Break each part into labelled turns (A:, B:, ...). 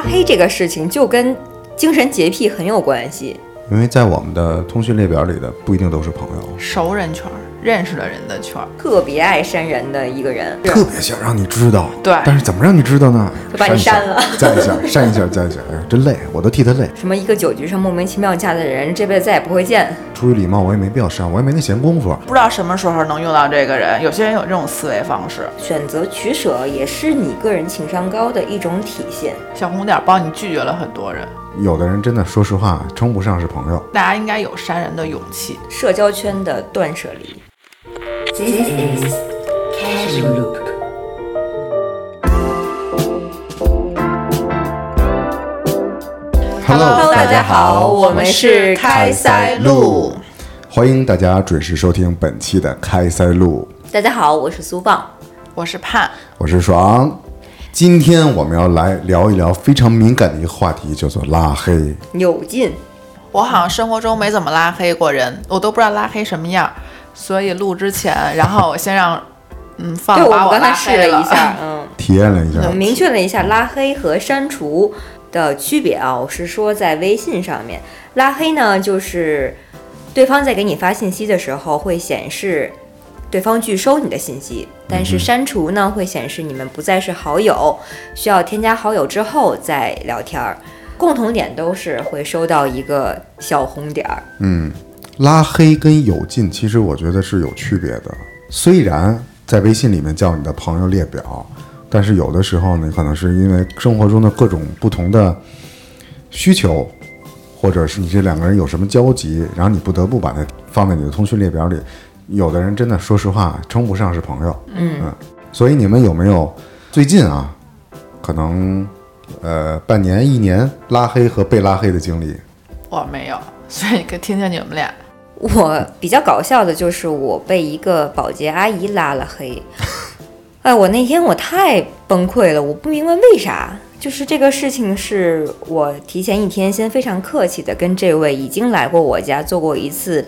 A: 拉黑这个事情就跟精神洁癖很有关系。
B: 因为在我们的通讯列表里的不一定都是朋友，
C: 熟人圈儿，认识的人的圈儿，
A: 特别爱删人的一个人，
B: 特别想让你知道。
C: 对
B: 但是怎么让你知道呢？
A: 就把你删了
B: 加一下，删一下，加一下。哎呀，真累，我都替他累。
A: 什么一个酒局上莫名其妙加的人，这辈子再也不会见。
B: 出于礼貌，我也没必要删，我也没那闲工夫。
C: 不知道什么时候能用到这个人。有些人有这种思维方式，
A: 选择取舍也是你个人情商高的一种体现。
C: 小红点儿帮你拒绝了很多人，
B: 有的人真的，说实话，称不上是朋友。
C: 大家应该有删人的勇气。
A: 社交圈的断舍离。
D: This is Casual Loop.
C: Hello，
A: 大家好我们是开塞露，
B: 欢迎大家准时收听本期的开塞露，
A: 大家好，我是苏棒。
C: 我是盼，
B: 我是爽。今天我们要来聊一聊非常敏感的一个话题，叫做拉黑。
A: 有劲，
C: 我好像生活中没怎么拉黑过人，我都不知道拉黑什么样，所以录之前，然后我先让嗯放
A: 对我刚才试
C: 黑
A: 了一下，嗯，
B: 体验了一下，
A: 明确了一下拉黑和删除的区别啊。我是说在微信上面，拉黑呢就是对方在给你发信息的时候会显示对方拒收你的信息，但是删除呢会显示你们不再是好友，需要添加好友之后再聊天儿。共同点都是会收到一个小红点儿，
B: 拉黑跟有劲，其实我觉得是有区别的。虽然在微信里面叫你的朋友列表，但是有的时候呢，可能是因为生活中的各种不同的需求，或者是你这两个人有什么交集，然后你不得不把它放在你的通讯列表里。有的人真的，说实话，称不上是朋友。嗯所以你们有没有最近啊，可能呃半年、一年拉黑和被拉黑的经历？
C: 我没有，所以可以听听你们俩。
A: 我比较搞笑的就是我被一个保洁阿姨拉了黑，哎，我那天我太崩溃了，我不明白为啥。就是这个事情是我提前一天先非常客气的跟这位已经来过我家做过一次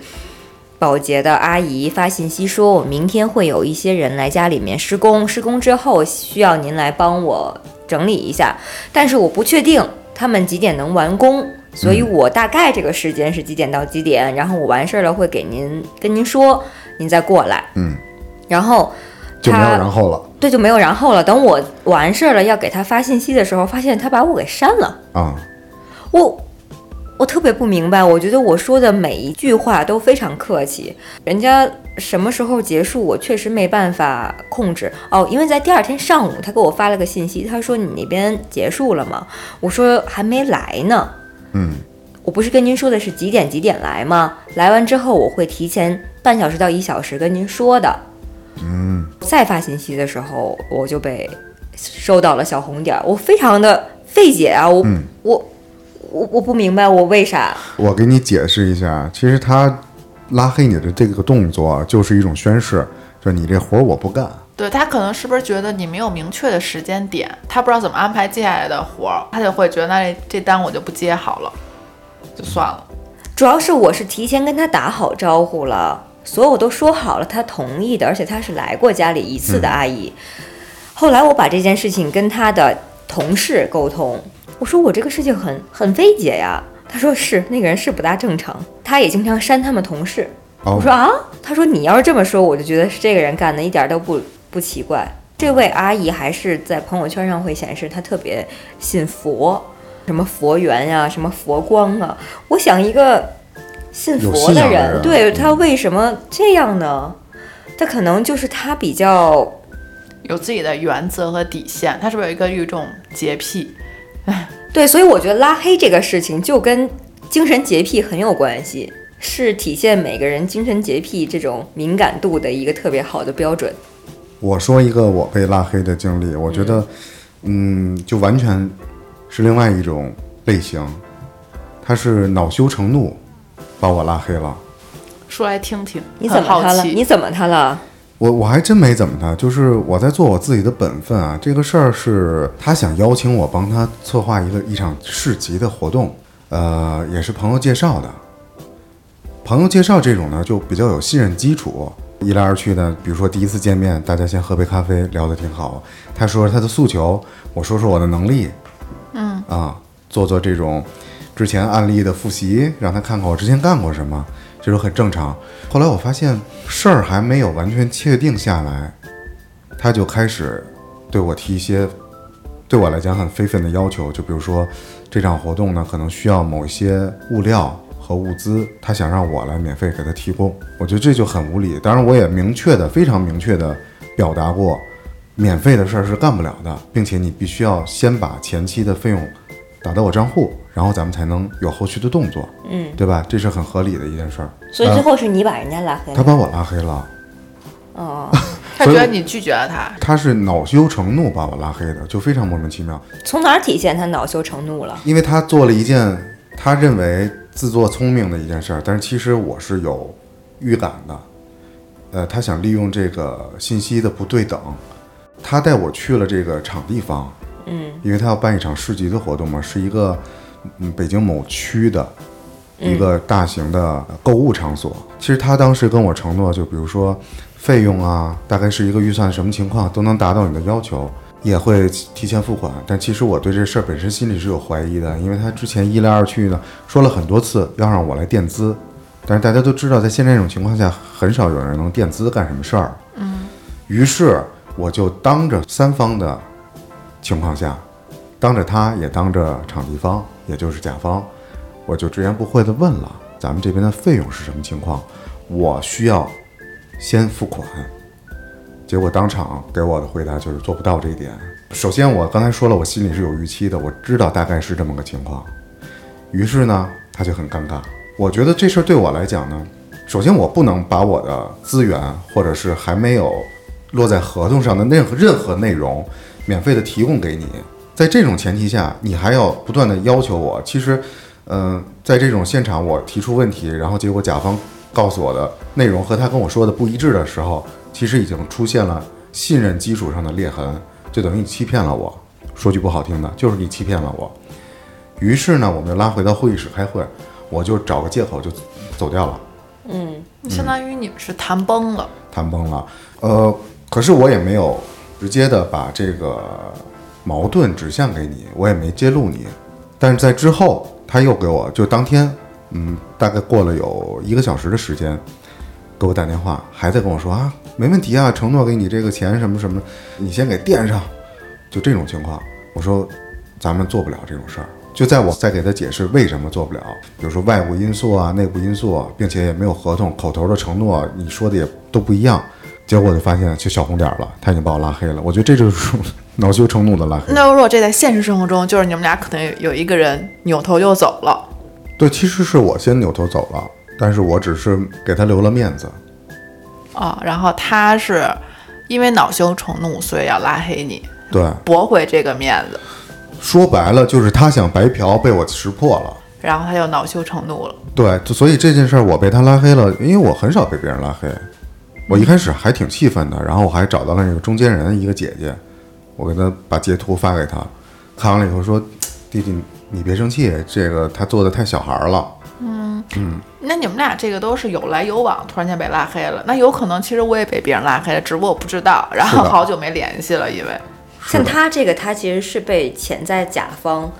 A: 保洁的阿姨发信息说，我明天会有一些人来家里面施工，施工之后需要您来帮我整理一下，但是我不确定他们几点能完工，所以我大概这个时间是几点到几点，然后我完事儿了会给您跟您说，您再过来。
B: 嗯，
A: 然后
B: 就没有
A: 他
B: 然后了
A: 对就没有然后了。等我完事儿了要给他发信息的时候，发现他把我给删了。
B: 啊。
A: 我我特别不明白，我觉得我说的每一句话都非常客气，人家什么时候结束，我确实没办法控制哦。因为在第二天上午，他给我发了个信息，他说你那边结束了吗？我说还没来呢。
B: 嗯，
A: 我不是跟您说的是几点几点来吗？来完之后我会提前半小时到一小时跟您说的。嗯，再发信息的时候我就被收到了小红点儿，我非常的费解啊！我、我我我不明白我为啥。
B: 我给你解释一下，其实他拉黑你的这个动作就是一种宣誓，就你这活儿我不干。
C: 对他可能是不是觉得你没有明确的时间点，他不知道怎么安排接下来的活儿，他就会觉得那这这单我就不接好了，就算了。
A: 主要是我是提前跟他打好招呼了，所有都说好了，他同意的，而且他是来过家里一次的阿姨。后来我把这件事情跟他的同事沟通，我说我这个事情很很费解呀。他说是那个人是不大正常，他也经常删他们同事。
B: 哦
A: 我说啊，他说你要是这么说，我就觉得是这个人干的，一点都不不奇怪。这位阿姨还是在朋友圈上会显示她特别信佛，什么佛缘呀、什么佛光啊。我想一个信佛的人对他为什么这样呢？他可能就是他比较
C: 有自己的原则和底线，他是不是有一个有一种洁癖？
A: 对，所以我觉得拉黑这个事情就跟精神洁癖很有关系，是体现每个人精神洁癖这种敏感度的一个特别好的标准。
B: 我说一个我被拉黑的经历，我觉得，嗯，就完全是另外一种类型，他是恼羞成怒把我拉黑了。
C: 说来听听，
A: 你怎么他了？你怎么他了？
B: 我我还真没怎么他，就是我在做我自己的本分啊。这个事儿是他想邀请我帮他策划一个一场市集的活动，呃，也是朋友介绍的。朋友介绍这种呢，就比较有信任基础，一来二去的，比如说第一次见面，大家先喝杯咖啡，聊得挺好。他说他的诉求，我说说我的能力，嗯啊，做做这种之前案例的复习，让他看看我之前干过什么，这都很正常。后来我发现事儿还没有完全确定下来，他就开始对我提一些对我来讲很非分的要求，就比如说这场活动呢，可能需要某一些物料和物资，他想让我来免费给他提供，我觉得这就很无理。当然，我也明确的、非常明确的表达过，免费的事儿是干不了的，并且你必须要先把前期的费用打到我账户，然后咱们才能有后续的动作，
A: 嗯，
B: 对吧？这是很合理的一件事儿。
A: 所以最后是你把人家拉黑了。
B: 他把我拉黑了，
A: 哦，
C: 他觉得你拒绝了他，
B: 他是恼羞成怒把我拉黑的，就非常莫名其妙。
A: 从哪儿体现他恼羞成怒了？
B: 因为他做了一件他认为自作聪明的一件事儿，但是其实我是有预感的。呃，他想利用这个信息的不对等，他带我去了这个场地方，
A: 嗯，
B: 因为他要办一场市集的活动嘛，是一个嗯北京某区的一个大型的购物场所。其实他当时跟我承诺，就比如说费用啊，大概是一个预算什么情况都能达到你的要求，也会提前付款。但其实我对这事儿本身心里是有怀疑的，因为他之前一来二去呢说了很多次要让我来垫资，但是大家都知道，在现在这种情况下，很少有人能垫资干什么事儿。嗯，于是我就当着三方的情况下，当着他也当着场地方，也就是甲方，我就直言不讳地问了咱们这边的费用是什么情况，我需要先付款。结果当场给我的回答就是做不到这一点。首先，我刚才说了，我心里是有预期的，我知道大概是这么个情况。于是呢，他就很尴尬。我觉得这事儿对我来讲呢，首先我不能把我的资源或者是还没有落在合同上的任何任何内容免费的提供给你。在这种前提下，你还要不断的要求我，其实，嗯、在这种现场我提出问题，然后结果甲方告诉我的内容和他跟我说的不一致的时候，其实已经出现了信任基础上的裂痕，就等于你欺骗了我。说句不好听的，就是你欺骗了我。于是呢，我们就拉回到会议室开会，我就找个借口就走掉了。
C: 嗯相当于你们是谈崩了。
B: 谈崩了。呃，可是我也没有直接的把这个矛盾指向给你，我也没揭露你。但是在之后，他又给我就当天，嗯，大概过了有一个小时的时间，给我打电话，还在跟我说啊，没问题啊，承诺给你这个钱什么什么，你先给垫上，就这种情况。我说，咱们做不了这种事儿。就在我再给他解释为什么做不了，比如说外部因素啊、内部因素啊，并且也没有合同，口头的承诺你说的也都不一样，结果我就发现就小红点儿了，他已经把我拉黑了。我觉得这就是 恼羞成怒的拉黑。
C: 那如果这在现实生活中，就是你们俩可能有一个人扭头就走了，
B: 对，其实是我先扭头走了，但是我只是给他留了面子。
C: 啊，然后他是因为恼羞成怒，所以要拉黑你，
B: 对，
C: 驳回这个面子，
B: 说白了就是他想白嫖，被我识破了。
C: 然后他就恼羞成怒了。
B: 对，就所以这件事儿我被他拉黑了，因为我很少被别人拉黑。我一开始还挺气愤的，然后我还找到了那个中间人一个姐姐，我给她把截图发给她，看完了以后说：“弟弟，你别生气，这个他做的太小孩儿了。
C: 那你们俩这个都是有来有往，突然间被拉黑了，那有可能其实我也被别人拉黑了，只不过我不知道，然后好久没联系了，因为
A: 像他这个，他其实是被潜在甲方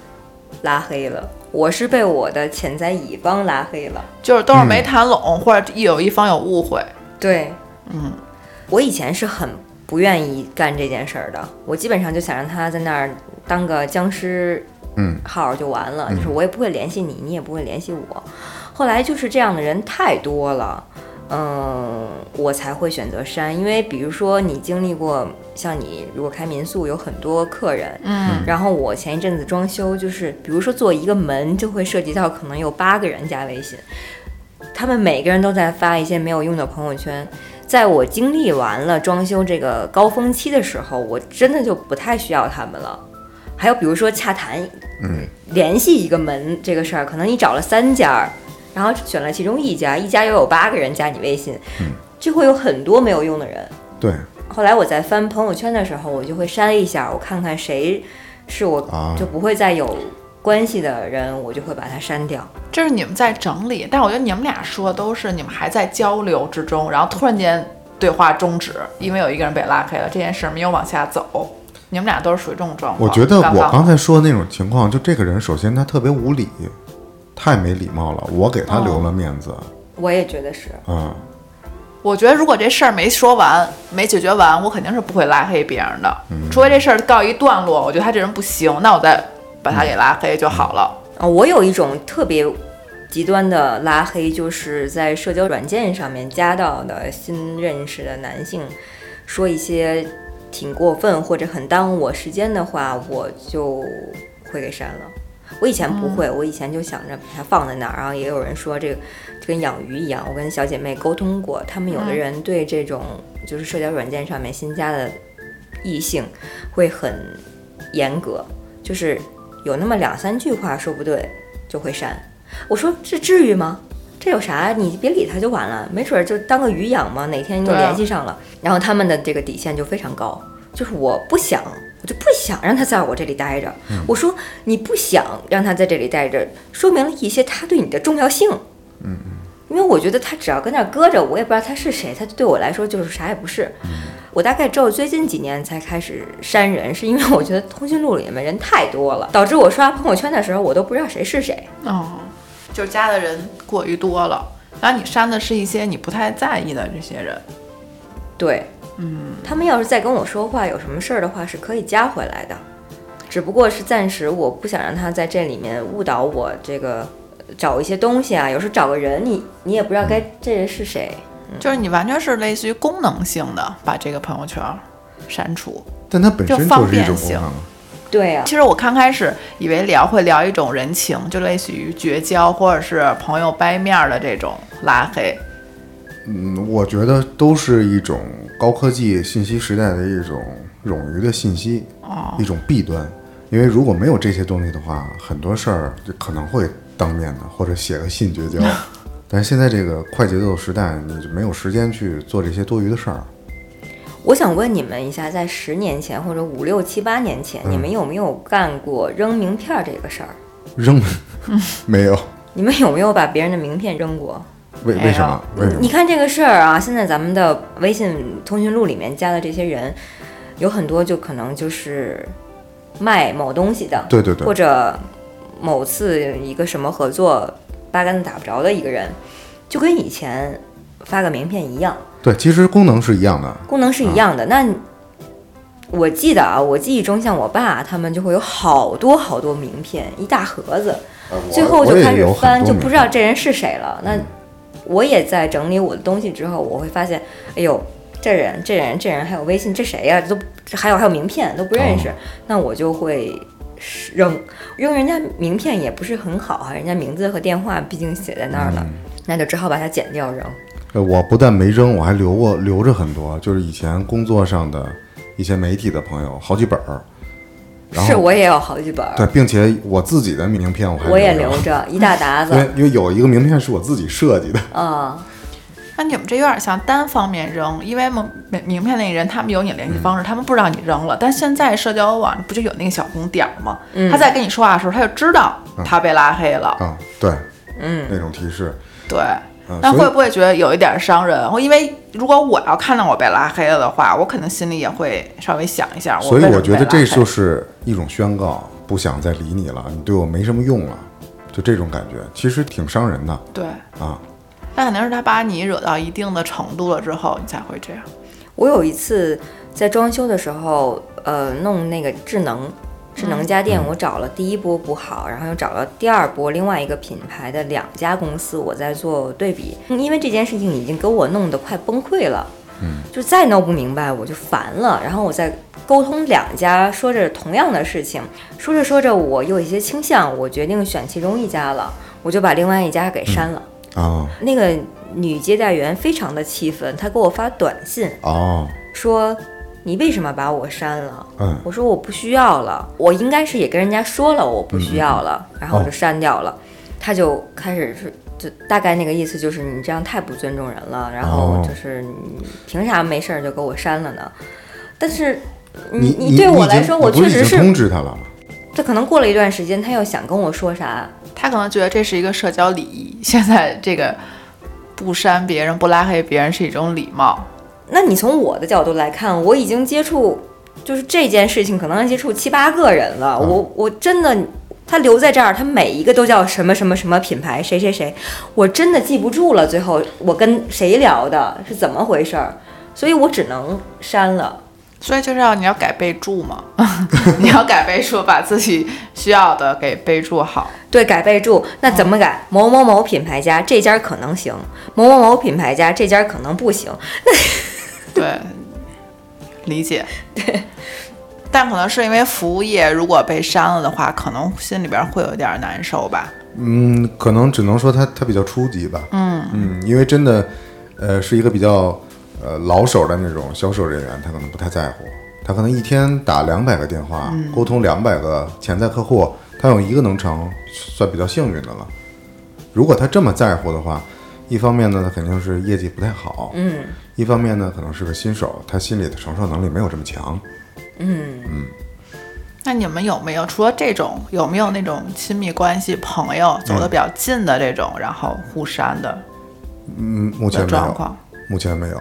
A: 拉黑了，我是被我的潜在乙方拉黑了。
C: 就是都是没谈拢，或者一有一方有误会。
A: 对，嗯，我以前是很不愿意干这件事儿的，我基本上就想让他在那儿当个僵尸
B: 嗯
A: 号就完了，就是我也不会联系你，你也不会联系我。后来就是这样的人太多了。嗯，我才会选择删，因为比如说你经历过，像你如果开民宿有很多客人，
C: 嗯，
A: 然后我前一阵子装修，就是比如说做一个门，就会涉及到可能有八个人加微信，他们每个人都在发一些没有用的朋友圈。在我经历完了装修这个高峰期的时候，我真的就不太需要他们了。还有比如说洽谈，
B: 嗯，
A: 联系一个门这个事儿，可能你找了三家，然后选了其中一家，一家又有八个人加你微信，就会有很多没有用的人。
B: 对，
A: 后来我在翻朋友圈的时候，我就会删一下，我看看谁是我
B: 啊
A: 就不会再有关系的人，我就会把它删掉。
C: 这是你们在整理，但我觉得你们俩说的都是你们还在交流之中，然后突然间对话终止，因为有一个人被拉黑了，这件事没有往下走。你们俩都是属于这种状况。
B: 我觉得我
C: 刚
B: 才说的那种情况，就这个人，首先他特别无礼，太没礼貌了，我给他留了面子，
A: 我也觉得是。
B: 嗯，
C: 我觉得如果这事儿没说完、没解决完，我肯定是不会拉黑别人的。除非这事儿告一段落，我觉得他这人不行，那我再把他给拉黑就好了。
A: 啊，我有一种特别极端的拉黑，就是在社交软件上面加到的新认识的男性，说一些挺过分或者很耽误我时间的话，我就会给删了。我以前不会，我以前就想着把它放在那儿，然后也有人说这个就跟养鱼一样。我跟小姐妹沟通过，他们有的人对这种就是社交软件上面新加的异性会很严格，就是有那么两三句话说不对就会删。我说这至于吗？这有啥？你别理他就完了，没准儿就当个鱼养嘛，哪天又联系上了。然后他们的这个底线就非常高，就是我不想，我就不想让他在我这里待着。我说你不想让他在这里待着，说明了一些他对你的重要性。嗯因为我觉得他只要跟那儿搁着，我也不知道他是谁，他对我来说就是啥也不是。我大概只有最近几年才开始删人，是因为我觉得通讯录里面人太多了，导致我刷朋友圈的时候我都不知道谁是谁。
C: 哦，就是加的人过于多了，然后你删的是一些你不太在意的这些人。
A: 对，嗯，他们要是再跟我说话，有什么事儿的话，是可以加回来的，只不过是暂时我不想让他在这里面误导我这个呃找一些东西啊，有时候找个人，你你也不知道该这人是谁。
C: 就是你完全是类似于功能性的把这个朋友圈删除。
B: 但它本身
C: 就
B: 是一
C: 便性
B: 种功能啊。
A: 对啊，
C: 其实我刚开始以为聊会聊一种人情，就类似于绝交或者是朋友掰面儿的这种拉黑。
B: 嗯，我觉得都是一种高科技信息时代的一种冗余的信息，
C: 哦
B: 一种弊端。因为如果没有这些东西的话，很多事儿就可能会当面的或者写个信绝交。但是现在这个快节奏时代，你就没有时间去做这些多余的事儿。
A: 我想问你们一下，在十年前或者五六七八年前，你们有没有干过扔名片儿这个事儿？
B: 扔 没有？
A: 你们有没有把别人的名片扔过？
B: 为为什么？为什么
A: 你？看这个事儿啊，现在咱们的微信通讯录里面加的这些人，有很多就可能就是卖某东西的，
B: 对对对
A: 或者某次一个什么合作八竿子打不着的一个人，就跟以前发个名片一样，
B: 对，其实功能是一样的。
A: 功能是一样的。那我记得啊，我记忆中像我爸他们就会有好多好多名片，一大盒子，最后就开始翻，就不知道这人是谁了。那我也在整理我的东西之后，我会发现，哎呦，这人、这人、这人还有微信，这谁呀、都这还有还有名片都不认识，那我就会扔。扔人家名片也不是很好啊，人家名字和电话毕竟写在那儿了，那就只好把它剪掉扔。
B: 呃，我不但没扔，我还留过留着很多，就是以前工作上的一些媒体的朋友，好几本儿。
A: 是我也有好几本儿，
B: 对，并且我自己的名片我还
A: 我也
B: 留着，
A: 一大沓子
B: 因为因为有一个名片是我自己设计的。
A: 啊。
C: 那你们这有点像单方面扔，因为名名片那个人他们有你联系方式，他们不知道你扔了。但现在社交网不就有那个小红点儿吗？他在跟你说话的时候，他就知道他被拉黑了。
B: 啊，对，
A: 嗯，
B: 那种提示，
C: 对，那会不会觉得有一点伤人？因为如果我要看到我被拉黑了的话，我可能心里也会稍微想一下。
B: 所以我觉得这就是一种宣告，不想再理你了，你对我没什么用了，就这种感觉，其实挺伤人的
C: 对，
B: 啊。
C: 那肯定是他把你惹到一定的程度了之后，你才会这样。
A: 我有一次在装修的时候，呃，弄那个智能智能家电，我找了第一波不好，然后又找了第二波另外一个品牌的两家公司，我在做对比，因为这件事情已经给我弄得快崩溃了，嗯，就再弄不明白我就烦了，然后我再沟通两家，说着同样的事情，说着说着我有一些倾向，我决定选其中一家了，我就把另外一家给删了。
B: 啊
A: 那个女接待员非常的气愤，她给我发短信
B: 哦，
A: 说：“你为什么把我删了？”
B: 嗯
A: 我说：“我不需要了，我应该是也跟人家说了我不需要了，然后我就删掉了。她就开始是就大概那个意思就是你这样太不尊重人了，然后
B: 哦
A: 就是你凭啥没事儿就给我删了呢？但是
B: 你
A: 你对我来说，我确实是，
B: 通知他了。
A: 这可能过了一段时间，他又想跟我说啥，
C: 他可能觉得这是一个社交礼仪，现在这个不删别人、不拉黑别人是一种礼貌。
A: 那你从我的角度来看，我已经接触就是这件事情可能接触七八个人了，我我真的。他留在这儿，他每一个都叫什么什么什么品牌，谁谁谁，我真的记不住了。最后我跟谁聊的，是怎么回事儿，所以我只能删了。
C: 所以就是要你要改备注嘛，你要改备注，把自己需要的给备注好。
A: 对，改备注，那怎么改？某某某品牌家这家可能行，某某某品牌家这家可能不行。
C: 对，理解。对。但可能是因为服务业如果被删了的话，可能心里边会有点难受吧。
B: 嗯，可能只能说他他比较初级吧。
C: 嗯
B: 嗯，因为真的，呃，是一个比较呃老手的那种销售人员，他可能不太在乎。他可能一天打两百个电话，沟通两百个潜在客户，他有一个能成，算比较幸运的了。如果他这么在乎的话，一方面呢，他肯定是业绩不太好。
A: 嗯，
B: 一方面呢，可能是个新手，他心里的承受能力没有这么强。
A: 嗯
B: 嗯，
C: 那你们有没有除了这种，有没有那种亲密关系、朋友走得比较近的这种，然后互删的？
B: 嗯，目前没有。
C: 状况
B: 目前没有。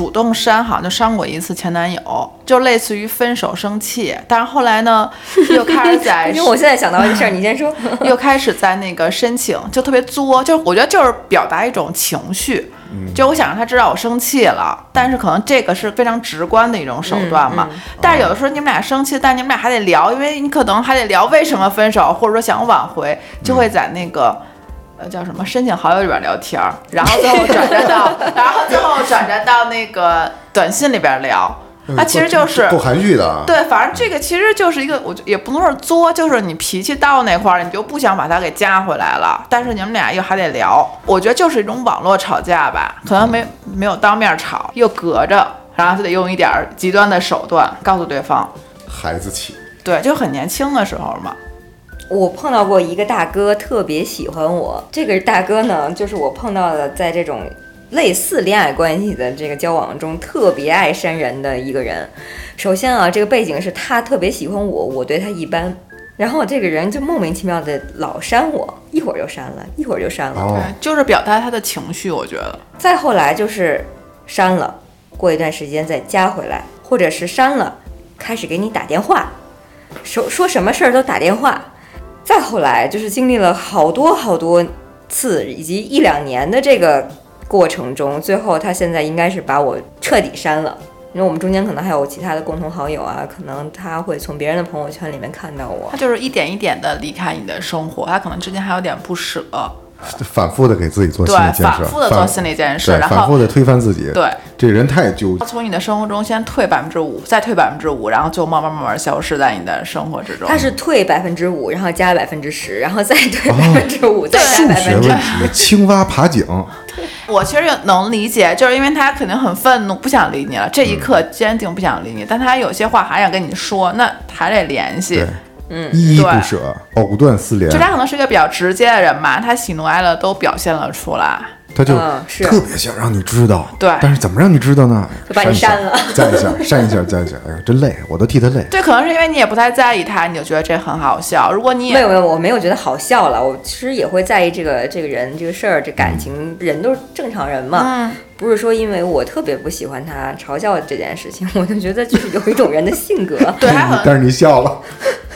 C: 主动删好像就删过一次前男友，就类似于分手生气，但是后来呢，又开始在，
A: 因为我现在想到这事儿，你先说，
C: 又开始在那个申请，就特别作，就是我觉得就是表达一种情绪。就我想让他知道我生气了，但是可能这个是非常直观的一种手段嘛。但是有的时候你们俩生气，但你们俩还得聊，因为你可能还得聊为什么分手，或者说想挽回，就会在那个呃叫什么申请好友里边聊天儿，然后最后转战到，然后最后转战到那个短信里边聊。那其实就是
B: 够含蓄的，
C: 对，反正这个其实就是一个，我也不能说作，就是你脾气到那块儿，你就不想把他给加回来了，但是你们俩又还得聊，我觉得就是一种网络吵架吧，可能没没有当面吵，又隔着，然后就得用一点极端的手段告诉对方，
B: 孩子气，
C: 对，就很年轻的时候嘛。
A: 我碰到过一个大哥，特别喜欢我，这个大哥呢，就是我碰到的在这种。类似恋爱关系的这个交往中，特别爱删人的一个人。首先啊，这个背景是他特别喜欢我，我对他一般。然后这个人就莫名其妙的老删我，一会儿就删了，一会儿就删了。
C: 对，就是表达他的情绪，我觉得。
A: 再后来就是删了，过一段时间再加回来，或者是删了，开始给你打电话，说说什么事儿都打电话。再后来就是经历了好多好多次，以及一两年的这个。过程中，最后他现在应该是把我彻底删了，因为我们中间可能还有其他的共同好友啊，可能他会从别人的朋友圈里面看到我。
C: 他就是一点一点的离开你的生活，他可能之间还有点不舍，
B: 反复的给自己做心理建设，
C: 反复的做心理建设，然后
B: 反复的推翻自己。
C: 对，
B: 这人太纠结。
C: 从你的生活中先退百分之五，再退百分之五，然后就慢慢慢慢消失在你的生活之中。
A: 他是退百分之五，然后加百分之十，然后再退百分之五，再加百分之。
B: 数学问题，青蛙爬井。
C: 我其实能理解，就是因为他肯定很愤怒，不想理你了。这一刻坚定不想理你，但他有些话还想跟你说，那还得联系。
A: 嗯，
B: 依依不舍，藕断丝连。
C: 就他可能是一个比较直接的人嘛，他喜怒哀乐都表现了出来。
B: 他就特别想让你知道，
C: 对，
B: 但是怎么让你知道呢？
A: 就把你删了，
B: 赞一下，删 一下，赞一下。哎呀，真累，我都替他累。
C: 对，可能是因为你也不太在意他，你就觉得这很好笑。如果你也
A: 没有没有，我没有觉得好笑了。我其实也会在意这个这个人这个事儿，这感情，人都是正常人嘛。
C: 嗯，
A: 不是说因为我特别不喜欢他嘲笑这件事情，我就觉得就是有一种人的性格。
C: 对，
B: 但是你笑了。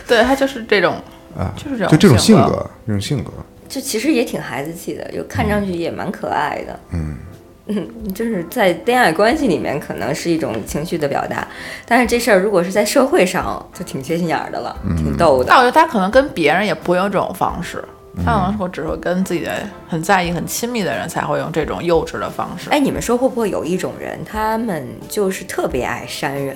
C: 对他就是这种
B: 啊，
C: 就是这种，
B: 就这种
C: 性
B: 格，这种性格。
A: 就其实也挺孩子气的，就看上去也蛮可爱的。
B: 嗯
A: 嗯，就是在恋爱关系里面可能是一种情绪的表达，但是这事儿如果是在社会上，就挺缺心眼儿的了，挺逗的。
C: 但我觉得他可能跟别人也不会用这种方式，他可能说只会跟自己的很在意、很亲密的人才会用这种幼稚的方式。
A: 哎，你们说会不会有一种人，他们就是特别爱删人？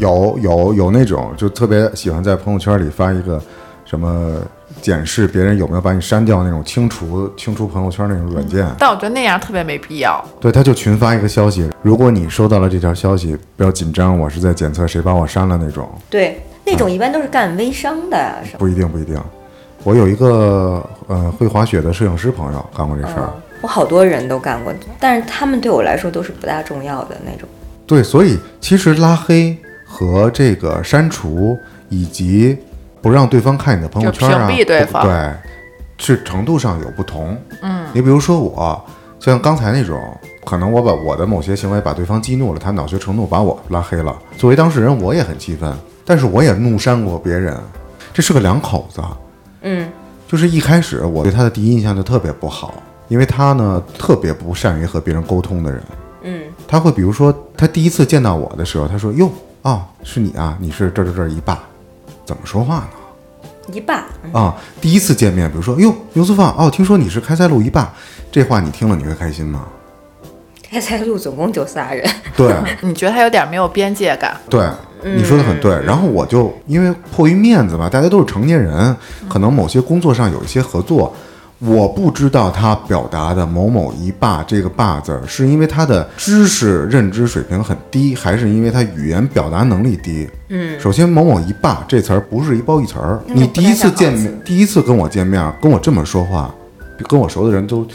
B: 有有有那种，就特别喜欢在朋友圈里发一个什么。检视别人有没有把你删掉那种清除清除朋友圈那种软件，
C: 但我觉得那样特别没必要。
B: 对，他就群发一个消息，如果你收到了这条消息，不要紧张，我是在检测谁把我删了那种。
A: 对，那种一般都是干微商的，是
B: 不一定不一定。我有一个呃会滑雪的摄影师朋友干过这事儿，
A: 我好多人都干过，但是他们对我来说都是不大重要的那种。
B: 对，所以其实拉黑和这个删除以及。不让对方看你的朋友圈啊，
C: 对，
B: 是程度上有不同。
C: 嗯，
B: 你比如说我，像刚才那种，可能我把我的某些行为把对方激怒了，他恼羞成怒把我拉黑了。作为当事人，我也很气愤，但是我也怒删过别人。这是个两口子，
A: 嗯，
B: 就是一开始我对他的第一印象就特别不好，因为他呢特别不善于和别人沟通的人。
A: 嗯，
B: 他会比如说他第一次见到我的时候，他说：“哟，啊，是你啊，你是这这这一爸，怎么说话呢？”
A: 一霸，
B: 啊，第一次见面，比如说，哟，尤素放，哦，听说你是开塞露一霸，这话你听了你会开心吗？
A: 开塞露总共就仨人，
B: 对
C: 你觉得他有点没有边界感？
B: 对，你说的很对。然后我就因为迫于面子吧，大家都是成年人，可能某些工作上有一些合作，我不知道他表达的某某一霸这个霸字儿，是因为他的知识认知水平很低，还是因为他语言表达能力低？嗯，首先某某一霸这词儿不是一褒义词儿，你第一次见面，第一次跟我见面，跟我这么说话，跟我熟的人都。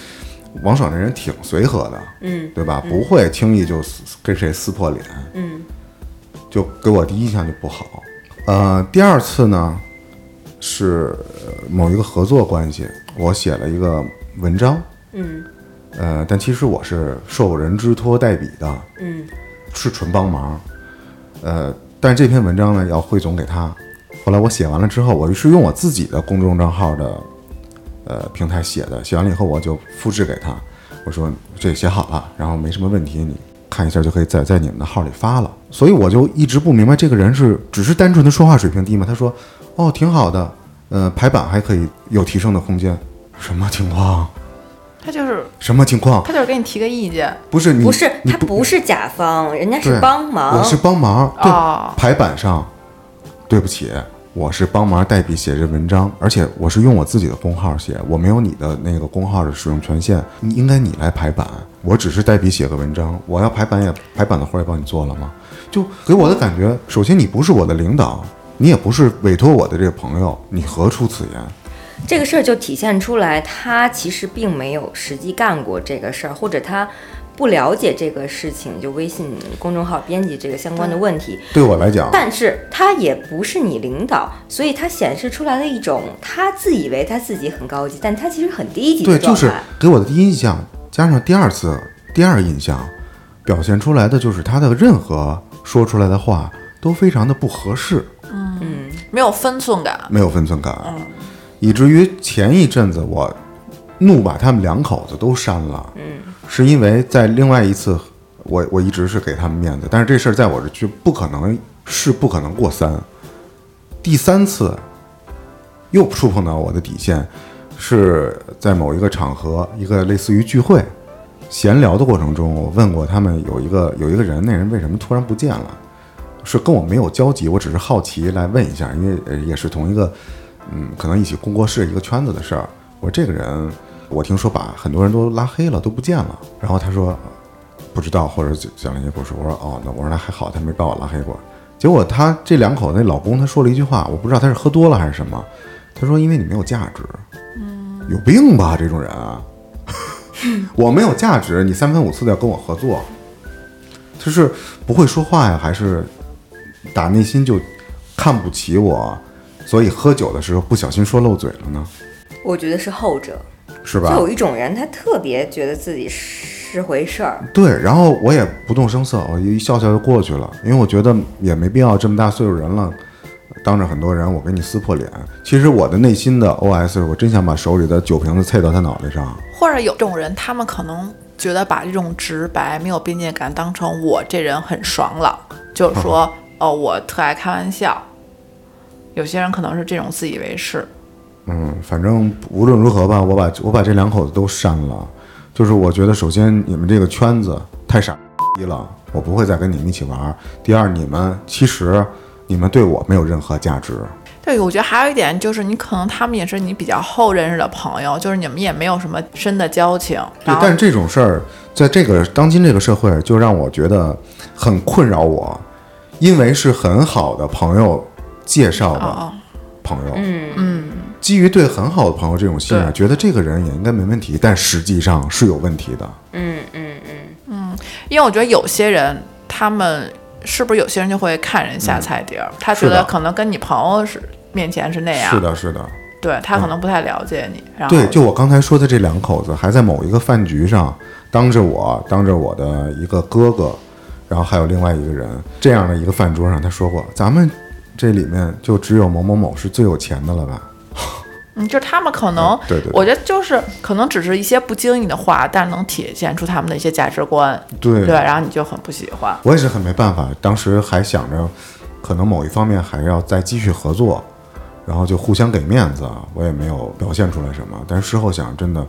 B: 王爽这人挺随和的，
A: 嗯
B: 对吧？不会轻易就撕跟谁撕破脸，
A: 嗯
B: 就给我第一印象就不好。呃，第二次呢是呃某一个合作关系，我写了一个文章，
A: 嗯
B: 呃，但其实我是受人之托代笔的，
A: 嗯
B: 是纯帮忙，呃，但是这篇文章呢要汇总给他。后来我写完了之后，我是用我自己的公众账号的呃平台写的，写完了以后我就复制给他，我说这写好了，然后没什么问题，你看一下就可以在在你们的号里发了。所以我就一直不明白这个人是只是单纯的说话水平低吗？他说哦挺好的，呃排版还可以有提升的空间，什么情况？
C: 他就是
B: 什么情况？
C: 他就是给你提个意见
B: 不是你
A: 不是他不是甲方，人家是帮忙，
B: 我是帮忙。对，
C: 哦
B: 排版上，对不起，我是帮忙代笔写这文章，而且我是用我自己的工号写，我没有你的那个工号的使用权限，你应该你来排版，我只是代笔写个文章，我要排版也排版的活也帮你做了吗？就给我的感觉，首先你不是我的领导，你也不是委托我的这个朋友，你何出此言？
A: 这个事儿就体现出来，他其实并没有实际干过这个事儿，或者他不了解这个事情，就微信公众号编辑这个相关的问题。
B: 对我来讲，
A: 但是他也不是你领导，所以他显示出来的一种他自以为他自己很高级，但他其实很低级
B: 对，就是。给我的第一印象加上第二次第二印象，表现出来的就是他的任何说出来的话都非常的不合适，
A: 嗯，
C: 没有分寸感。
B: 没有分寸感，嗯以至于前一阵子我怒把他们两口子都删了，嗯，是因为在另外一次，我我一直是给他们面子，但是这事儿在我这就不可能是不可能过三，第三次又触碰到我的底线，是在某一个场合，一个类似于聚会闲聊的过程中，我问过他们有一个有一个人，那人为什么突然不见了？是跟我没有交集，我只是好奇来问一下，因为也是同一个，嗯，可能一起工过事一个圈子的事儿。我说这个人，我听说把很多人都拉黑了，都不见了。然后他说不知道，或者讲了一些故事。我说哦，那我说那还好，他没把我拉黑过。结果他这两口子那老公他说了一句话，我不知道他是喝多了还是什么。他说因为你没有价值，有病吧这种人啊！我没有价值，你三番五次的要跟我合作，就是不会说话呀，还是打内心就看不起我，所以喝酒的时候不小心说漏嘴了呢，
A: 我觉得是后者。
B: 是吧？
A: 就有一种人，他特别觉得自己是回事儿，
B: 对，然后我也不动声色，我一笑笑就过去了，因为我觉得也没必要这么大岁数人了，当着很多人我给你撕破脸。其实我的内心的 OS 我真想把手里的酒瓶子啐到他脑袋上。
C: 或者有这种人，他们可能觉得把这种直白、没有边界感当成我这人很爽朗，就是说，哦，我特爱开玩笑。有些人可能是这种自以为是，
B: 嗯，反正无论如何吧，我把我把这两口子都删了。就是我觉得，首先你们这个圈子太傻逼了，我不会再跟你们一起玩儿。第二，你们其实你们对我没有任何价值。
C: 对，我觉得还有一点就是，你可能他们也是你比较后认识的朋友，就是你们也没有什么深的交情。
B: 对但这种事儿，在这个当今这个社会，就让我觉得很困扰我，因为是很好的朋友介绍的
C: 哦，
B: 朋友，
A: 嗯
C: 嗯，
B: 基于对很好的朋友这种信任，觉得这个人也应该没问题，但实际上是有问题的。
A: 嗯嗯嗯。
C: 嗯，因为我觉得有些人，他们是不是有些人就会看人下菜碟儿，他觉得可能跟你朋友是面前是那样，
B: 是的，是的，
C: 对他可能不太了解你，然后
B: 对，就我刚才说的这两口子，还在某一个饭局上，当着我，当着我的一个哥哥，然后还有另外一个人，这样的一个饭桌上，他说过，咱们这里面就只有某某某是最有钱的了吧？
C: 嗯，就是他们可能，
B: 嗯对对对
C: 我觉得就是可能只是一些不经意的话，但能体现出他们的一些价值观，
B: 对
C: 对，然后你就很不喜欢。
B: 我也是很没办法，当时还想着，可能某一方面还要再继续合作，然后就互相给面子，啊，我也没有表现出来什么。但是事后想，真的，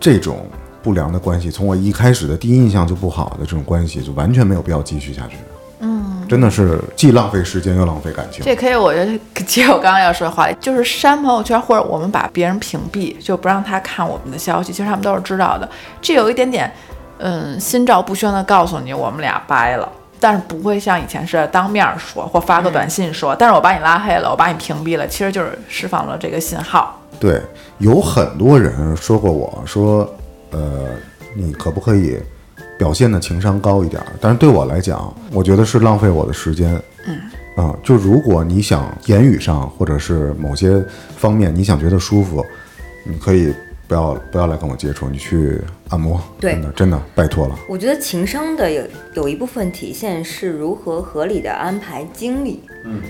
B: 这种不良的关系，从我一开始的第一印象就不好的这种关系，就完全没有必要继续下去。嗯，真的是既浪费时间又浪费感情。
C: 这可以，我觉得接我刚刚要说的话，就是删朋友圈，或者我们把别人屏蔽，就不让他看我们的消息，其实他们都是知道的。这有一点点，嗯，心照不宣的告诉你，我们俩掰了。但是不会像以前是当面说或发个短信说，但是我把你拉黑了，我把你屏蔽了，其实就是释放了这个信号。
B: 对，有很多人说过我说，呃，你可不可以表现的情商高一点儿？但是对我来讲，我觉得是浪费我的时间。嗯，啊，就如果你想言语上或者是某些方面你想觉得舒服，你可以不要不要来跟我接触，你去按摩。
A: 对
B: 真的真的拜托了。
A: 我觉得情商的有有一部分体现是如何合理的安排精力，嗯，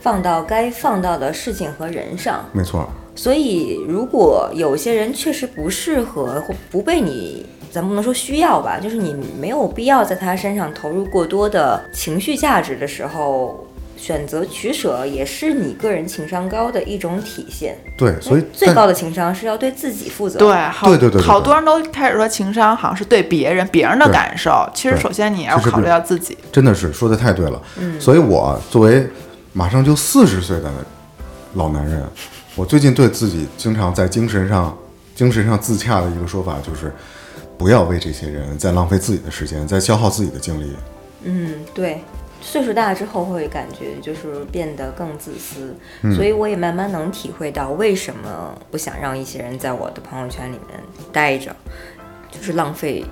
A: 放到该放到的事情和人上。
B: 没错，
A: 所以，如果有些人确实不适合或不被你，咱不能说需要吧，就是你没有必要在他身上投入过多的情绪价值的时候，选择取舍也是你个人情商高的一种体现。
B: 对，所以
A: 最高的情商是要对自己负责。
C: 对，好，
B: 对对对对对
C: 好多人都开始说情商好像是对别人别人的感受，其实首先你要考虑到自己。
B: 真的是说的太对了。嗯，所以我作为马上就四十岁的老男人，我最近对自己经常在精神上、精神上自洽的一个说法就是，不要为这些人在浪费自己的时间，在消耗自己的精力。
A: 嗯，对，岁数大之后会感觉就是变得更自私，
B: 嗯
A: 所以我也慢慢能体会到为什么不想让一些人在我的朋友圈里面待着，就是浪费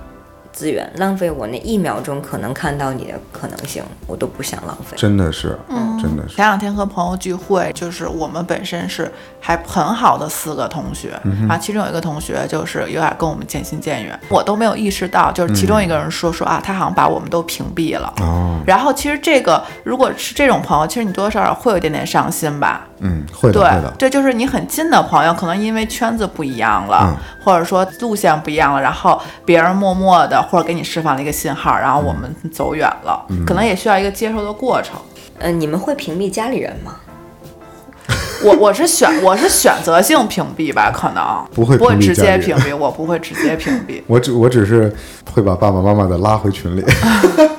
A: 资源，浪费我那一秒钟可能看到你的可能性，我都不想浪费。
B: 真的是，嗯真的是。
C: 前两天和朋友聚会，就是我们本身是还很好的四个同学，啊，其中有一个同学就是有点跟我们渐行渐远，我都没有意识到，就是其中一个人说说啊，他好像把我们都屏蔽了。
B: 哦，
C: 然后其实这个如果是这种朋友，其实你多多少少会有一点点伤心吧。
B: 嗯，会的，
C: 对
B: 会的，。
C: 这就是你很近的朋友，可能因为圈子不一样了，或者说路线不一样了，然后别人默默的或者给你释放了一个信号，然后我们走远了，可能也需要一个接受的过程。
A: 嗯、你们会屏蔽家里人吗？
C: 我我是选我是选择性屏蔽吧，可能
B: 不会
C: 不会直接屏蔽，我不会直接屏蔽。
B: 我只我只是会把爸爸妈妈的拉回群里。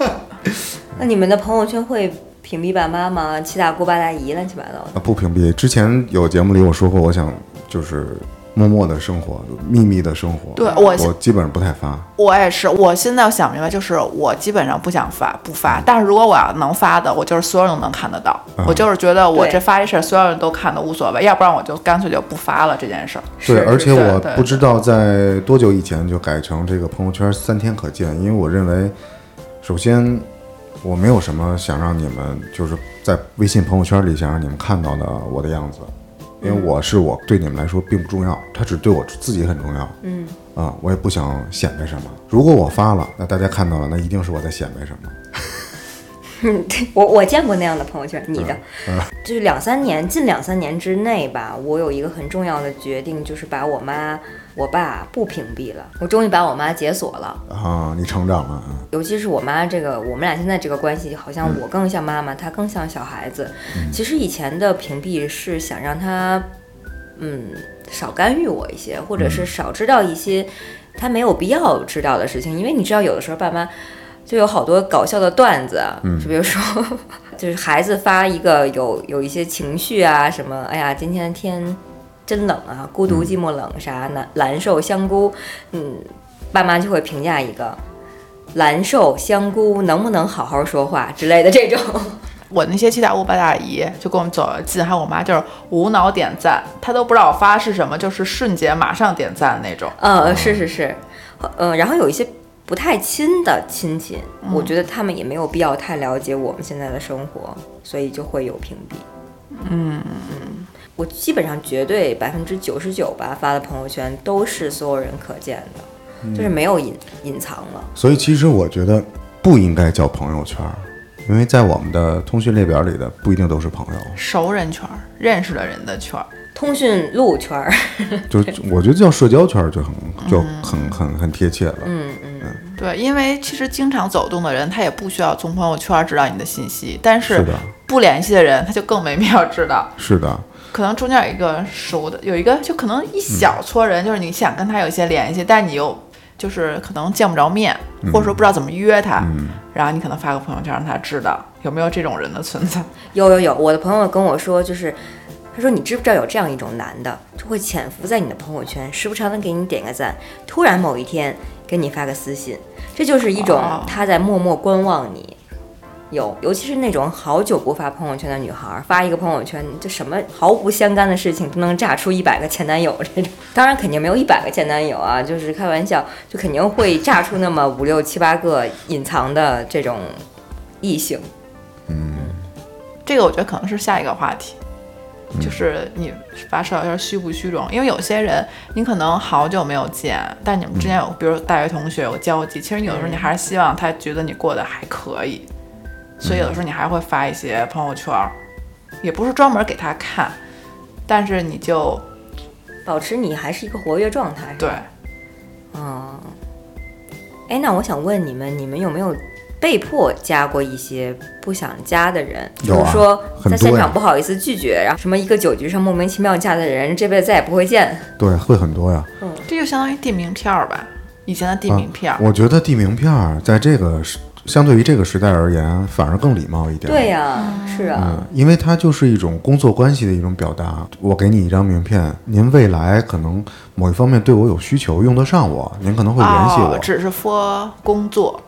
A: 那你们的朋友圈会屏蔽爸妈吗？七大姑八大姨乱七八糟的。
B: 啊，不屏蔽。之前有节目里我说过，我想就是默默的生活，秘密的生活。
C: 对我
B: 我基本上不太发。
C: 我也是，我现在想明白，就是我基本上不想发不发，但是如果我要能发的，我就是所有人都能看得到。我就是觉得我这发这事儿，所有人都看的无所谓，要不然我就干脆就不发了这件事儿。
B: 对，而且我不知道在多久以前就改成这个朋友圈三天可见，因为我认为，首先我没有什么想让你们就是在微信朋友圈里想让你们看到的我的样子，因为我是我对你们来说并不重要，它只对我自己很重要。嗯，啊，我也不想显摆什么。如果我发了，那大家看到了，那一定是我在显摆什么。
A: 我我见过那样的朋友圈，你的，就是两三年，近两三年之内吧，我有一个很重要的决定，就是把我妈、我爸不屏蔽了，我终于把我妈解锁了。
B: 啊，你成长了啊！
A: 尤其是我妈这个，我们俩现在这个关系，好像我更像妈妈，她更像小孩子。其实以前的屏蔽是想让她，嗯，少干预我一些，或者是少知道一些她没有必要知道的事情，因为你知道，有的时候爸妈就有好多搞笑的段子啊，就比如说，就是孩子发一个有有一些情绪啊，什么，哎呀，今天天真冷啊，孤独寂寞冷啥，难蓝瘦香菇，嗯，爸妈就会评价一个。蓝瘦香菇能不能好好说话之类的这种，
C: 我那些七大姑八大姨就跟我们走得近，还有我妈就是无脑点赞，她都不知道我发是什么，就是瞬间马上点赞那种。
A: 嗯，是是是，嗯，然后有一些不太亲的亲戚，我觉得他们也没有必要太了解我们现在的生活，所以就会有屏蔽。嗯。嗯，我基本上绝对百分之九十九吧发的朋友圈都是所有人可见的，就是没有隐隐藏了。
B: 所以其实我觉得不应该叫朋友圈儿，因为在我们的通讯列表里的不一定都是朋友，
C: 熟人圈儿，认识的人的圈儿。
A: 通讯录圈儿，
B: 就我觉得叫社交圈儿就很就很很很贴切了。
A: 嗯嗯，
C: 对，因为其实经常走动的人，他也不需要从朋友圈知道你的信息，但是不联系的人，他就更没必要知道。
B: 是的，
C: 可能中间有一个熟的，有一个就可能一小撮人，就是你想跟他有一些联系，但你又就是可能见不着面，或者说不知道怎么约他，然后你可能发个朋友圈让他知道，有没有这种人的存在？
A: 有有有，我的朋友跟我说，就是他说你知不知道有这样一种男的，就会潜伏在你的朋友圈，时不常的给你点个赞，突然某一天给你发个私信，这就是一种
C: 哦
A: 他在默默观望你。有，尤其是那种好久不发朋友圈的女孩儿，发一个朋友圈，就什么毫不相干的事情都能炸出一百个前男友这种。当然肯定没有一百个前男友啊，就是开玩笑，就肯定会炸出那么五六七八个隐藏的这种异性。
C: 嗯这个我觉得可能是下一个话题，就是你发社交圈虚不虚荣？因为有些人你可能好久没有见，但你们之间有，比如大学同学有交集，其实你有的时候你还是希望他觉得你过得还可以，所以有的时候你还会发一些朋友圈儿，也不是专门给他看，但是你就
A: 保持你还是一个活跃状态。
C: 对。
A: 嗯，哎，那我想问你们，你们有没有被迫加过一些不想加的人？比如说在现场不好意思拒绝，然后什么一个酒局上莫名其妙加的人，这辈子再也不会见。
B: 对，会很多呀。
C: 嗯这就相当于递名片儿吧，以前的递名片儿。
B: 我觉得递名片儿在这个时相对于这个时代而言，反而更礼貌一点。
A: 对呀、是啊，
B: 嗯，因为它就是一种工作关系的一种表达。我给你一张名片，您未来可能某一方面对我有需求，用得上我，您可能会联系我。
C: 哦，只是说工作，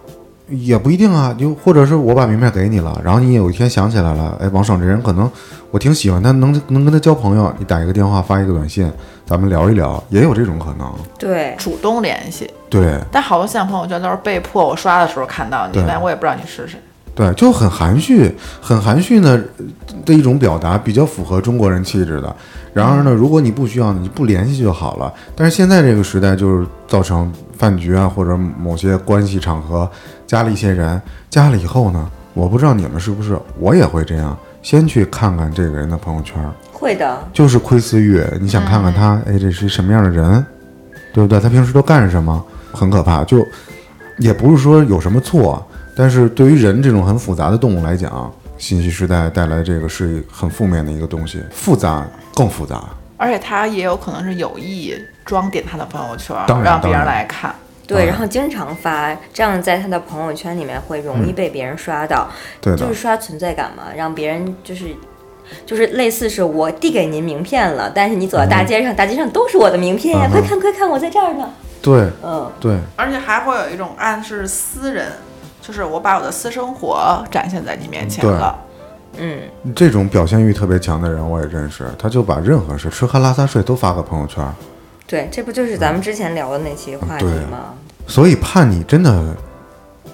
B: 也不一定啊，就或者是我把名片给你了，然后你有一天想起来了，哎，王爽这人可能我挺喜欢他，能能跟他交朋友，你打一个电话，发一个短信，咱们聊一聊，也有这种可能。
A: 对，
C: 主动联系。
B: 对
C: 但好多现在朋友圈都是被迫我刷的时候看到你
B: 对，
C: 但我也不知道你是谁。
B: 对，就很含蓄，很含蓄呢的一种表达，比较符合中国人气质的。然而呢，如果你不需要，你不联系就好了。但是现在这个时代，就是造成饭局啊，或者某些关系场合加了一些人，加了以后呢，我不知道你们是不是，我也会这样，先去看看这个人的朋友圈，
A: 会的。
B: 就是窥私欲，你想看看他，哎，这是什么样的人，对不对？他平时都干什么？很可怕，就也不是说有什么错，但是对于人这种很复杂的动物来讲，信息时代带来这个是很负面的一个东西，复杂更复杂。
C: 而且他也有可能是有意装点他的朋友圈，
B: 当然
C: 让别人来看。
A: 对，
B: 嗯
A: 然后经常发，这样在他的朋友圈里面会容易被别人刷到，
B: 对
A: 就是，刷存在感嘛，让别人就是。就是类似是我递给您名片了，但是你走到大街上，大街上都是我的名片呀，
B: 嗯
A: 快看快看，我在这儿呢。
B: 对
A: 嗯，
B: 对，
C: 而且还会有一种暗示私人，就是我把我的私生活展现在你面前
B: 对
C: 了。
A: 嗯，
B: 这种表现欲特别强的人我也认识，他就把任何事吃喝拉撒睡都发个朋友圈，
A: 对，这不就是咱们之前聊的那期话题吗？
B: 所以叛逆真的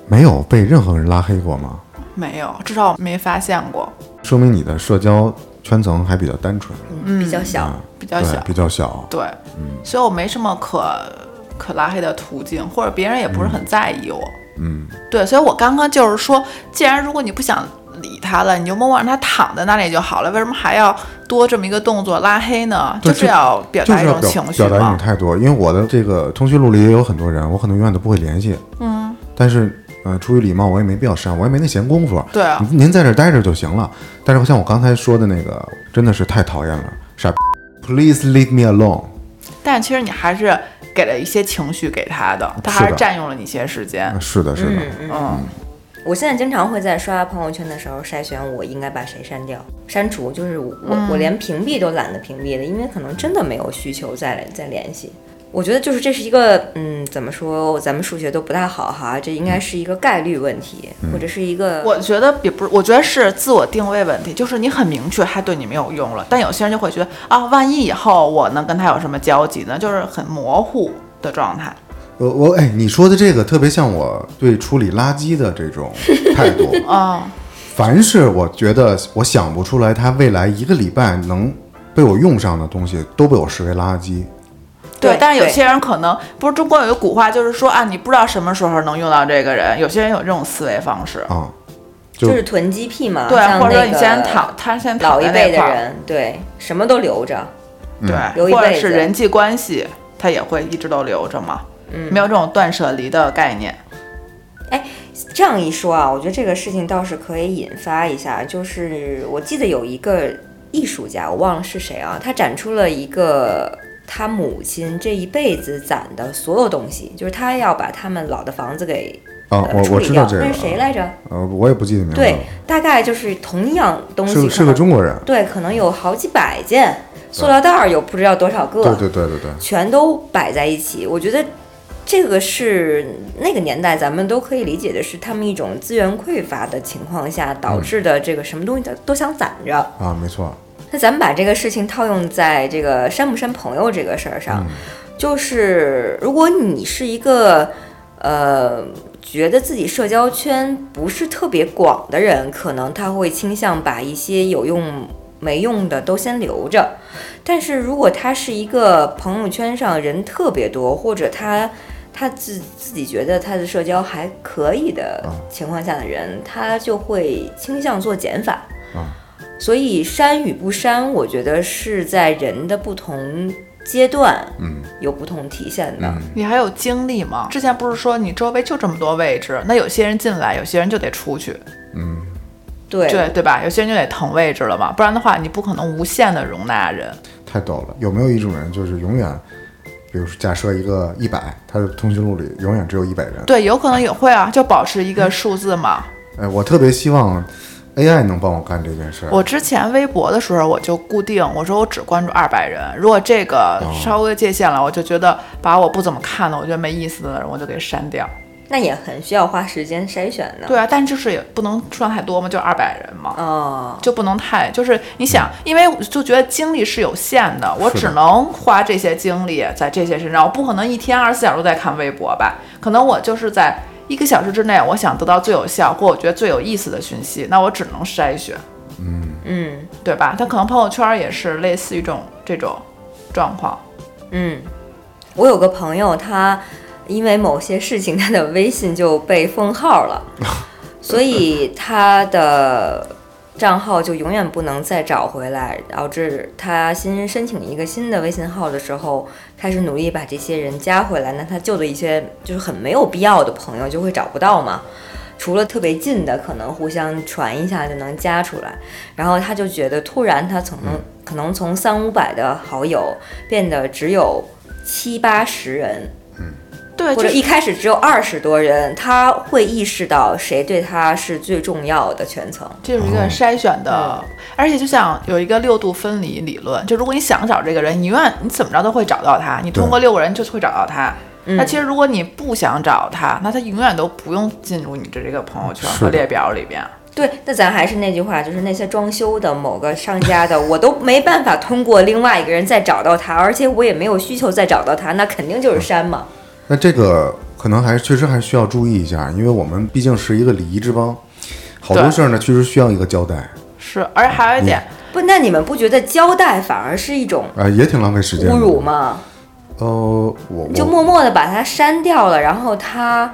B: 没有被任何人拉黑过吗？
C: 没有，至少没发现过，
B: 说明你的社交圈层还比较单纯，
A: 嗯，比较小。
C: 比较小。
B: 比较小。
C: 对，所以我没什么可可拉黑的途径，或者别人也不是很在意我。
B: 嗯，
C: 对，所以我刚刚就是说，既然如果你不想理他了，你就默默让他躺在那里就好了，为什么还要多这么一个动作拉黑呢？就是要表达一种情绪
B: 表达一种。态度。因为我的这个通讯录里也有很多人，我可能永远都不会联系。嗯，但是呃，出于礼貌，我也没必要删，我也没那闲工夫。
C: 对啊
B: 您您在这儿待着就行了。但是像我刚才说的那个，真的是太讨厌了，傻逼。Please leave me alone。
C: 但其实你还是给了一些情绪给他的，他还
B: 是
C: 占用了你一些时间
B: 啊。是的，是的，
C: 嗯，
A: 我现在经常会在刷朋友圈的时候筛选我应该把谁删掉、删除，就是我、我连屏蔽都懒得屏蔽了，因为可能真的没有需求再再联系。我觉得就是这是一个，嗯，怎么说？咱们数学都不太好哈，这应该是一个概率问题，或者是一个
C: 我觉得也不是，我觉得是自我定位问题，就是你很明确他对你没有用了，但有些人就会觉得啊，万一以后我能跟他有什么交集呢？就是很模糊的状态。
B: 我我哎，你说的这个特别像我对处理垃圾的这种态度。
C: 啊，
B: 凡是我觉得我想不出来他未来一个礼拜能被我用上的东西都被我视为垃圾。
A: 对对
C: 但是有些人可能不是中国有一个古话，就是说啊，你不知道什么时候能用到这个人。有些人有这种思维方式，
B: 啊，就
A: 就是囤积癖嘛，
C: 对，或者说你先躺，他先躺
A: 老一辈的人，对，什么都留着。
C: 对，或者
A: 留一辈子
C: 是人际关系，他也会一直都留着嘛。
A: 嗯
C: 没有这种断舍离的概念。
A: 这样一说啊，我觉得这个事情倒是可以引发一下，就是我记得有一个艺术家，我忘了是谁啊，他展出了一个他母亲这一辈子攒的所有东西，就是他要把他们老的房子给
B: 啊，
A: 呃
B: 我
A: 处理掉。
B: 我知道这个
A: 那是谁来着？
B: 呃，我也不记得名字
A: 对，，大概就是同样东西，
B: 是是个中国人。
A: 对，可能有好几百件，塑料袋儿有不知道多少个，
B: 对对对对对，
A: 全都摆在一起。我觉得这个是那个年代咱们都可以理解的是，他们一种资源匮乏的情况下导致的这个什么东西都都想攒着。
B: 啊，没错，
A: 那咱们把这个事情套用在这个删不删朋友这个事儿上，就是如果你是一个呃觉得自己社交圈不是特别广的人，可能他会倾向把一些有用没用的都先留着。但是如果他是一个朋友圈上人特别多，或者他他自自己觉得他的社交还可以的
B: 啊
A: 情况下的人，他就会倾向做减法。
B: 啊
A: 所以删与不删，我觉得是在人的不同阶段
B: 嗯
A: 有不同体现的。
B: 嗯，
C: 你还有精力吗？之前不是说你周围就这么多位置，那有些人进来，有些人就得出去，嗯
A: 对
C: 对对吧？有些人就得腾位置了嘛，不然的话，你不可能无限的容纳人。
B: 太逗了。有没有一种人就是永远，比如说假设一个一百，他的通讯录里永远只有一百人。
C: 对，有可能也会啊，就保持一个数字嘛。
B: 哎，我特别希望 AI 能帮我干这件事儿。
C: 我之前微博的时候，我就固定，我说我只关注二百人，如果这个稍微界限了，我就觉得把我不怎么看的，我觉得没意思的人，我就给删掉。
A: 那也很需要花时间筛选的。
C: 对啊，但就是也不能数量太多嘛，就二百人嘛。
A: 哦，
C: 就不能太，就是你想，因为就觉得精力是有限的，我只能花这些精力在这些身上，我不可能一天二十四小时都在看微博吧？可能我就是在一个小时之内，我想得到最有效或我觉得最有意思的讯息，那我只能筛选，
A: 嗯
C: 对吧？但可能朋友圈也是类似于这种这种状况。
A: 嗯，我有个朋友，他因为某些事情，他的微信就被封号了，所以他的账号就永远不能再找回来，导致他新申请一个新的微信号的时候，开始努力把这些人加回来，那他旧的一些就是很没有必要的朋友就会找不到嘛。除了特别近的，可能互相传一下就能加出来，然后他就觉得突然他可能可能从三五百的好友变得只有七八十人，
C: 对，
A: 或者
C: 就是
A: 一开始只有二十多人，他会意识到谁对他是最重要的圈层。
C: 这是一个筛选的，而且就像有一个六度分离理论，就如果你想找这个人，你永远你怎么着都会找到他，你通过六个人就会找到他。那其实如果你不想找他，那他永远都不用进入你的这个朋友圈和列表里边。
A: 对，那咱还是那句话，就是那些装修的某个商家的，我都没办法通过另外一个人再找到他，而且我也没有需求再找到他，那肯定就是删嘛。
B: 那这个可能还确实还需要注意一下，因为我们毕竟是一个礼仪之邦，好多事儿呢确实需要一个交代，
C: 是，而且还有一点，
A: 不，那你们不觉得交代反而是一种
B: 啊、也挺浪费时间。
A: 侮辱吗？
B: 呃，我我
A: 就默默的把它删掉了，然后他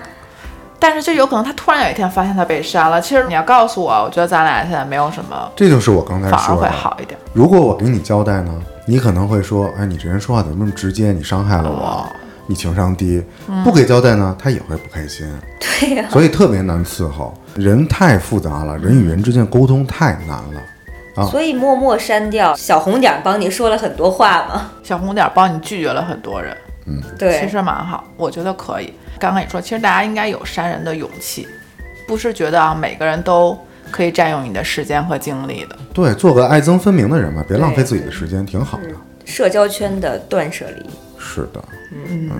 C: 但是就有可能他突然有一天发现他被删了。其实你要告诉我，我觉得咱俩现在没有什么，
B: 这就是我刚才
C: 反而会
B: 说的。
C: 好一点。
B: 如果我给你交代呢，你可能会说，哎，你这人说话怎么那么直接？你伤害了我，
C: 哦
B: 你情商低。不给交代呢，他也会不开心，
A: 对呀、
B: 所以特别难伺候。人太复杂了，人与人之间沟通太难了。啊
A: 所以默默删掉，小红点儿帮你说了很多话嘛。
C: 小红点儿帮你拒绝了很多人，嗯
A: 对，
C: 其实蛮好，我觉得可以。刚刚也说，其实大家应该有删人的勇气，不是觉得啊每个人都可以占用你的时间和精力的。
B: 对，做个爱憎分明的人嘛，别浪费自己的时间，挺好的。
A: 社交圈的断舍离。
B: 是的，嗯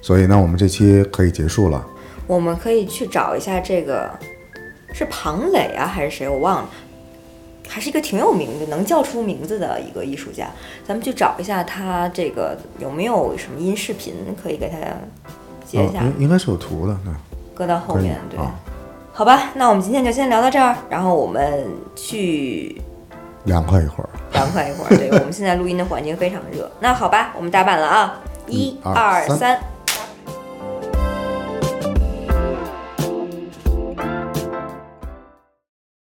B: 所以呢，我们这期可以结束了。
A: 我们可以去找一下这个是庞磊啊还是谁，我忘了，还是一个挺有名的，能叫出名字的一个艺术家。咱们去找一下他这个有没有什么音视频可以给他截一下，
B: 嗯，应应该是有图的，对，
A: 搁到后面。对，
B: 啊。
A: 好吧，那我们今天就先聊到这儿，然后我们去
B: 凉快一会儿。
A: 凉快一会儿。对我们现在录音的环境非常热。那好吧，我们打板了啊，一
B: 嗯二
A: 三。